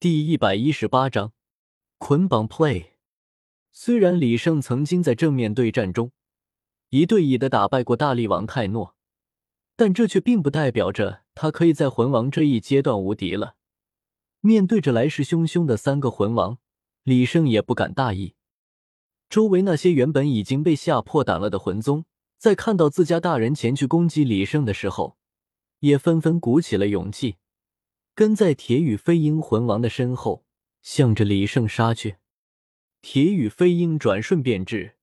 第一百一十八章捆绑 play。虽然李胜曾经在正面对战中一对一的打败过大力王泰诺，但这却并不代表着他可以在魂王这一阶段无敌了。面对着来势汹汹的三个魂王，李胜也不敢大意。周围那些原本已经被吓破胆了的魂宗，在看到自家大人前去攻击李胜的时候，也纷纷鼓起了勇气。跟在铁羽飞鹰魂王的身后，向着李胜杀去。铁羽飞鹰转瞬变至，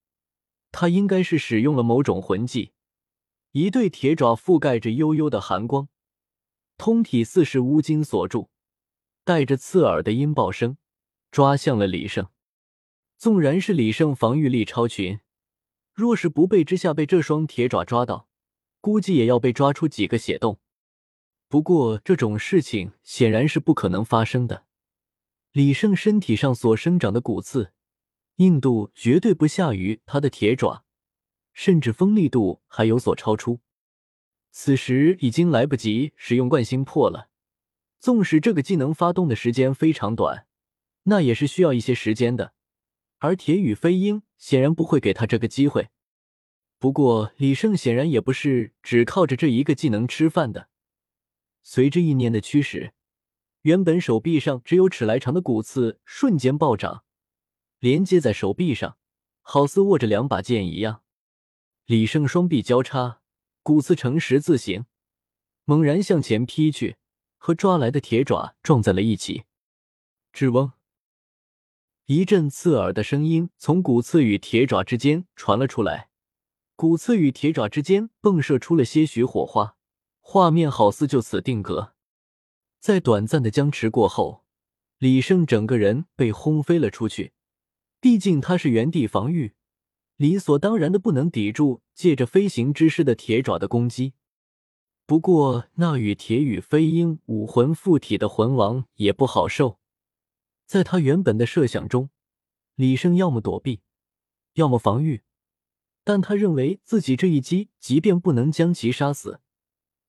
他应该是使用了某种魂技，一对铁爪覆盖着幽幽的寒光，通体似是乌金所铸，带着刺耳的音爆声，抓向了李胜。纵然是李胜防御力超群，若是不备之下被这双铁爪抓到，估计也要被抓出几个血洞。不过这种事情显然是不可能发生的。李胜身体上所生长的骨刺硬度绝对不下于他的铁爪，甚至锋利度还有所超出。此时已经来不及使用惯心破了。纵使这个技能发动的时间非常短，那也是需要一些时间的。而铁羽飞鹰显然不会给他这个机会。不过李胜显然也不是只靠着这一个技能吃饭的。随着意念的驱使，原本手臂上只有尺来长的骨刺瞬间暴涨，连接在手臂上，好似握着两把剑一样。李胜双臂交叉，骨刺呈十字形，猛然向前劈去，和抓来的铁爪撞在了一起。吱嗡，一阵刺耳的声音从骨刺与铁爪之间传了出来，骨刺与铁爪之间迸射出了些许火花。画面好似就此定格，在短暂的僵持过后，李胜整个人被轰飞了出去。毕竟他是原地防御，理所当然的不能抵住借着飞行之势的铁爪的攻击。不过，那与铁羽飞鹰武魂附体的魂王也不好受。在他原本的设想中，李胜要么躲避，要么防御，但他认为自己这一击，即便不能将其杀死。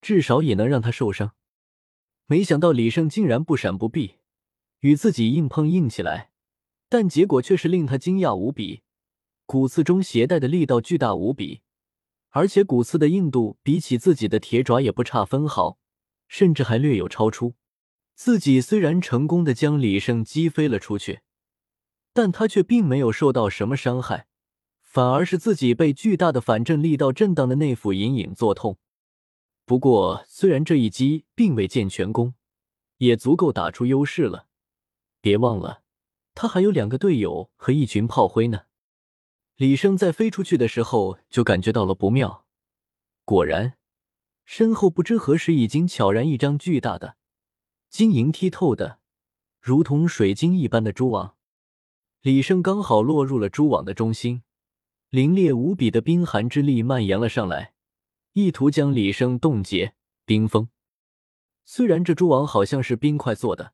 至少也能让他受伤。没想到李胜竟然不闪不避，与自己硬碰硬起来，但结果却是令他惊讶无比。骨刺中携带的力道巨大无比，而且骨刺的硬度比起自己的铁爪也不差分毫，甚至还略有超出。自己虽然成功的将李胜击飞了出去，但他却并没有受到什么伤害，反而是自己被巨大的反震力道震荡的内腑隐隐作痛。不过，虽然这一击并未见全功，也足够打出优势了。别忘了，他还有两个队友和一群炮灰呢。李胜在飞出去的时候就感觉到了不妙，果然，身后不知何时已经悄然一张巨大的、晶莹剔透的、如同水晶一般的蛛网。李胜刚好落入了蛛网的中心，凛冽无比的冰寒之力蔓延了上来。意图将李胜冻结冰封。虽然这蛛网好像是冰块做的，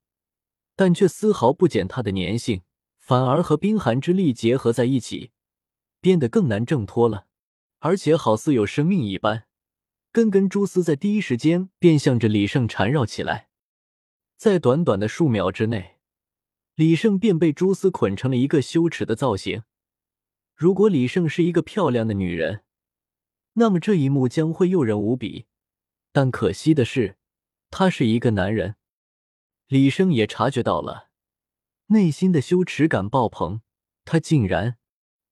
但却丝毫不减它的粘性，反而和冰寒之力结合在一起，变得更难挣脱了。而且好似有生命一般，根根蛛丝在第一时间便向着李胜缠绕起来。在短短的数秒之内，李胜便被蛛丝捆成了一个羞耻的造型。如果李胜是一个漂亮的女人，那么这一幕将会诱人无比，但可惜的是，他是一个男人。李生也察觉到了，内心的羞耻感爆棚。他竟然，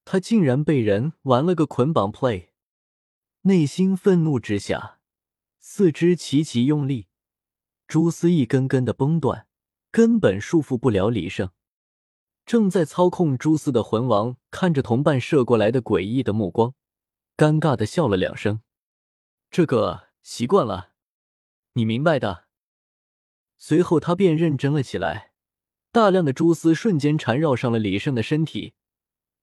他竟然被人玩了个捆绑 play，内心愤怒之下，四肢齐齐用力，蛛丝一根根的崩断，根本束缚不了李胜。正在操控蛛丝的魂王看着同伴射过来的诡异的目光。尴尬的笑了两声，这个习惯了，你明白的。随后他便认真了起来，大量的蛛丝瞬间缠绕上了李胜的身体，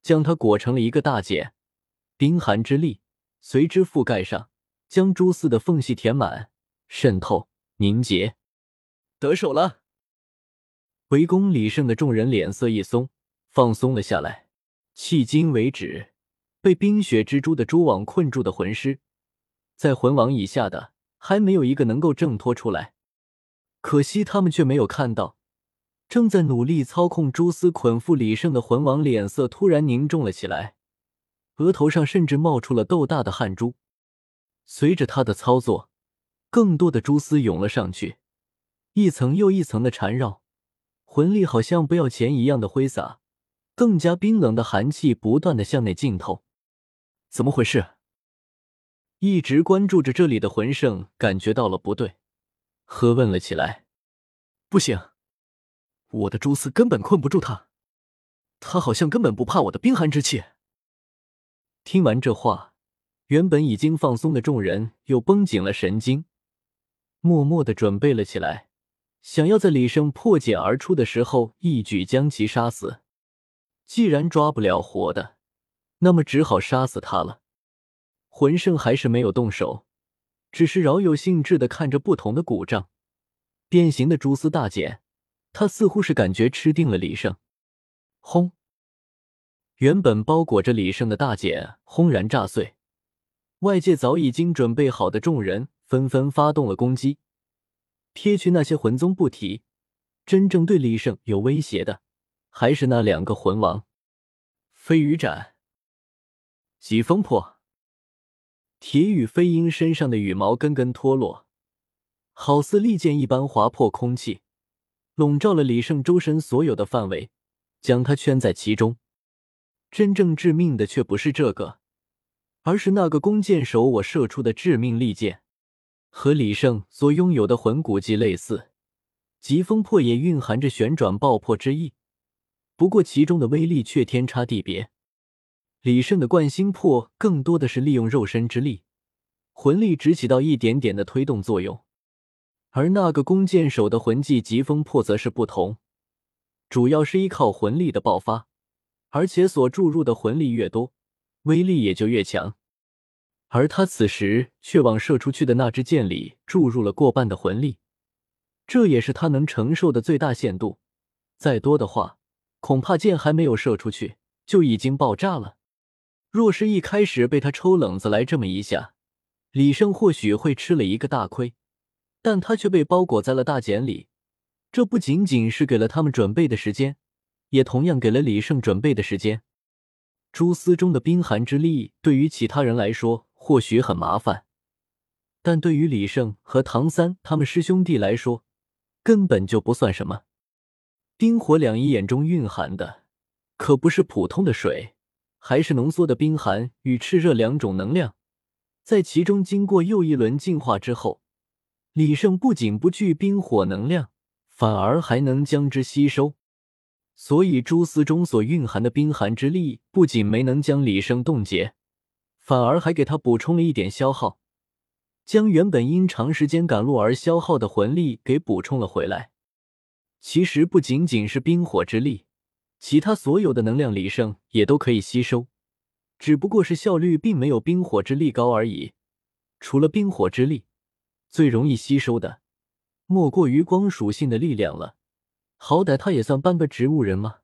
将他裹成了一个大茧，冰寒之力随之覆盖上，将蛛丝的缝隙填满、渗透、凝结。得手了！围攻李胜的众人脸色一松，放松了下来。迄今为止。被冰雪蜘蛛的蛛网困住的魂师，在魂王以下的还没有一个能够挣脱出来。可惜他们却没有看到，正在努力操控蛛丝捆缚李胜的魂王脸色突然凝重了起来，额头上甚至冒出了豆大的汗珠。随着他的操作，更多的蛛丝涌了上去，一层又一层的缠绕，魂力好像不要钱一样的挥洒，更加冰冷的寒气不断的向内浸透。怎么回事？一直关注着这里的魂圣感觉到了不对，喝问了起来：“不行，我的蛛丝根本困不住他，他好像根本不怕我的冰寒之气。”听完这话，原本已经放松的众人又绷紧了神经，默默的准备了起来，想要在李胜破茧而出的时候一举将其杀死。既然抓不了活的，那么只好杀死他了。魂圣还是没有动手，只是饶有兴致的看着不同的古杖、变形的蛛丝大茧。他似乎是感觉吃定了李胜。轰！原本包裹着李胜的大茧轰然炸碎，外界早已经准备好的众人纷纷发动了攻击。撇去那些魂宗不提，真正对李胜有威胁的，还是那两个魂王：飞羽斩、疾风破。铁羽飞鹰身上的羽毛根根脱落，好似利剑一般划破空气，笼罩了李胜周身所有的范围，将他圈在其中。真正致命的却不是这个，而是那个弓箭手我射出的致命利剑。和李胜所拥有的魂骨技类似，疾风破也蕴含着旋转爆破之意，不过其中的威力却天差地别。李胜的贯心破更多的是利用肉身之力，魂力只起到一点点的推动作用，而那个弓箭手的魂技疾风破则是不同，主要是依靠魂力的爆发，而且所注入的魂力越多，威力也就越强。而他此时却往射出去的那支箭里注入了过半的魂力，这也是他能承受的最大限度。再多的话，恐怕箭还没有射出去就已经爆炸了。若是一开始被他抽冷子来这么一下，李胜或许会吃了一个大亏，但他却被包裹在了大茧里，这不仅仅是给了他们准备的时间，也同样给了李胜准备的时间。蛛丝中的冰寒之力对于其他人来说或许很麻烦，但对于李胜和唐三他们师兄弟来说，根本就不算什么。冰火两仪眼中蕴含的，可不是普通的水。还是浓缩的冰寒与炽热两种能量，在其中经过又一轮进化之后，李胜不仅不惧冰火能量，反而还能将之吸收。所以蛛丝中所蕴含的冰寒之力，不仅没能将李胜冻结，反而还给他补充了一点消耗，将原本因长时间赶路而消耗的魂力给补充了回来。其实不仅仅是冰火之力。其他所有的能量，李胜也都可以吸收，只不过是效率并没有冰火之力高而已。除了冰火之力，最容易吸收的，莫过于光属性的力量了。好歹他也算半个植物人嘛。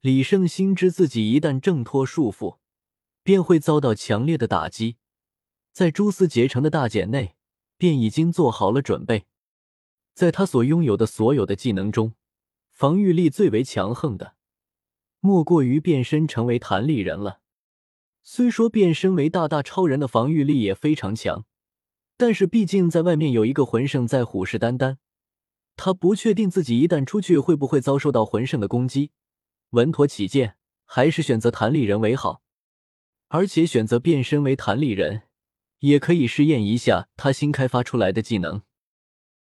李胜心知自己一旦挣脱束缚，便会遭到强烈的打击，在蛛丝结成的大茧内，便已经做好了准备。在他所拥有的所有的技能中，防御力最为强横的。莫过于变身成为弹力人了。虽说变身为大大超人的防御力也非常强，但是毕竟在外面有一个魂圣在虎视眈眈，他不确定自己一旦出去会不会遭受到魂圣的攻击。稳妥起见，还是选择弹力人为好。而且选择变身为弹力人，也可以试验一下他新开发出来的技能。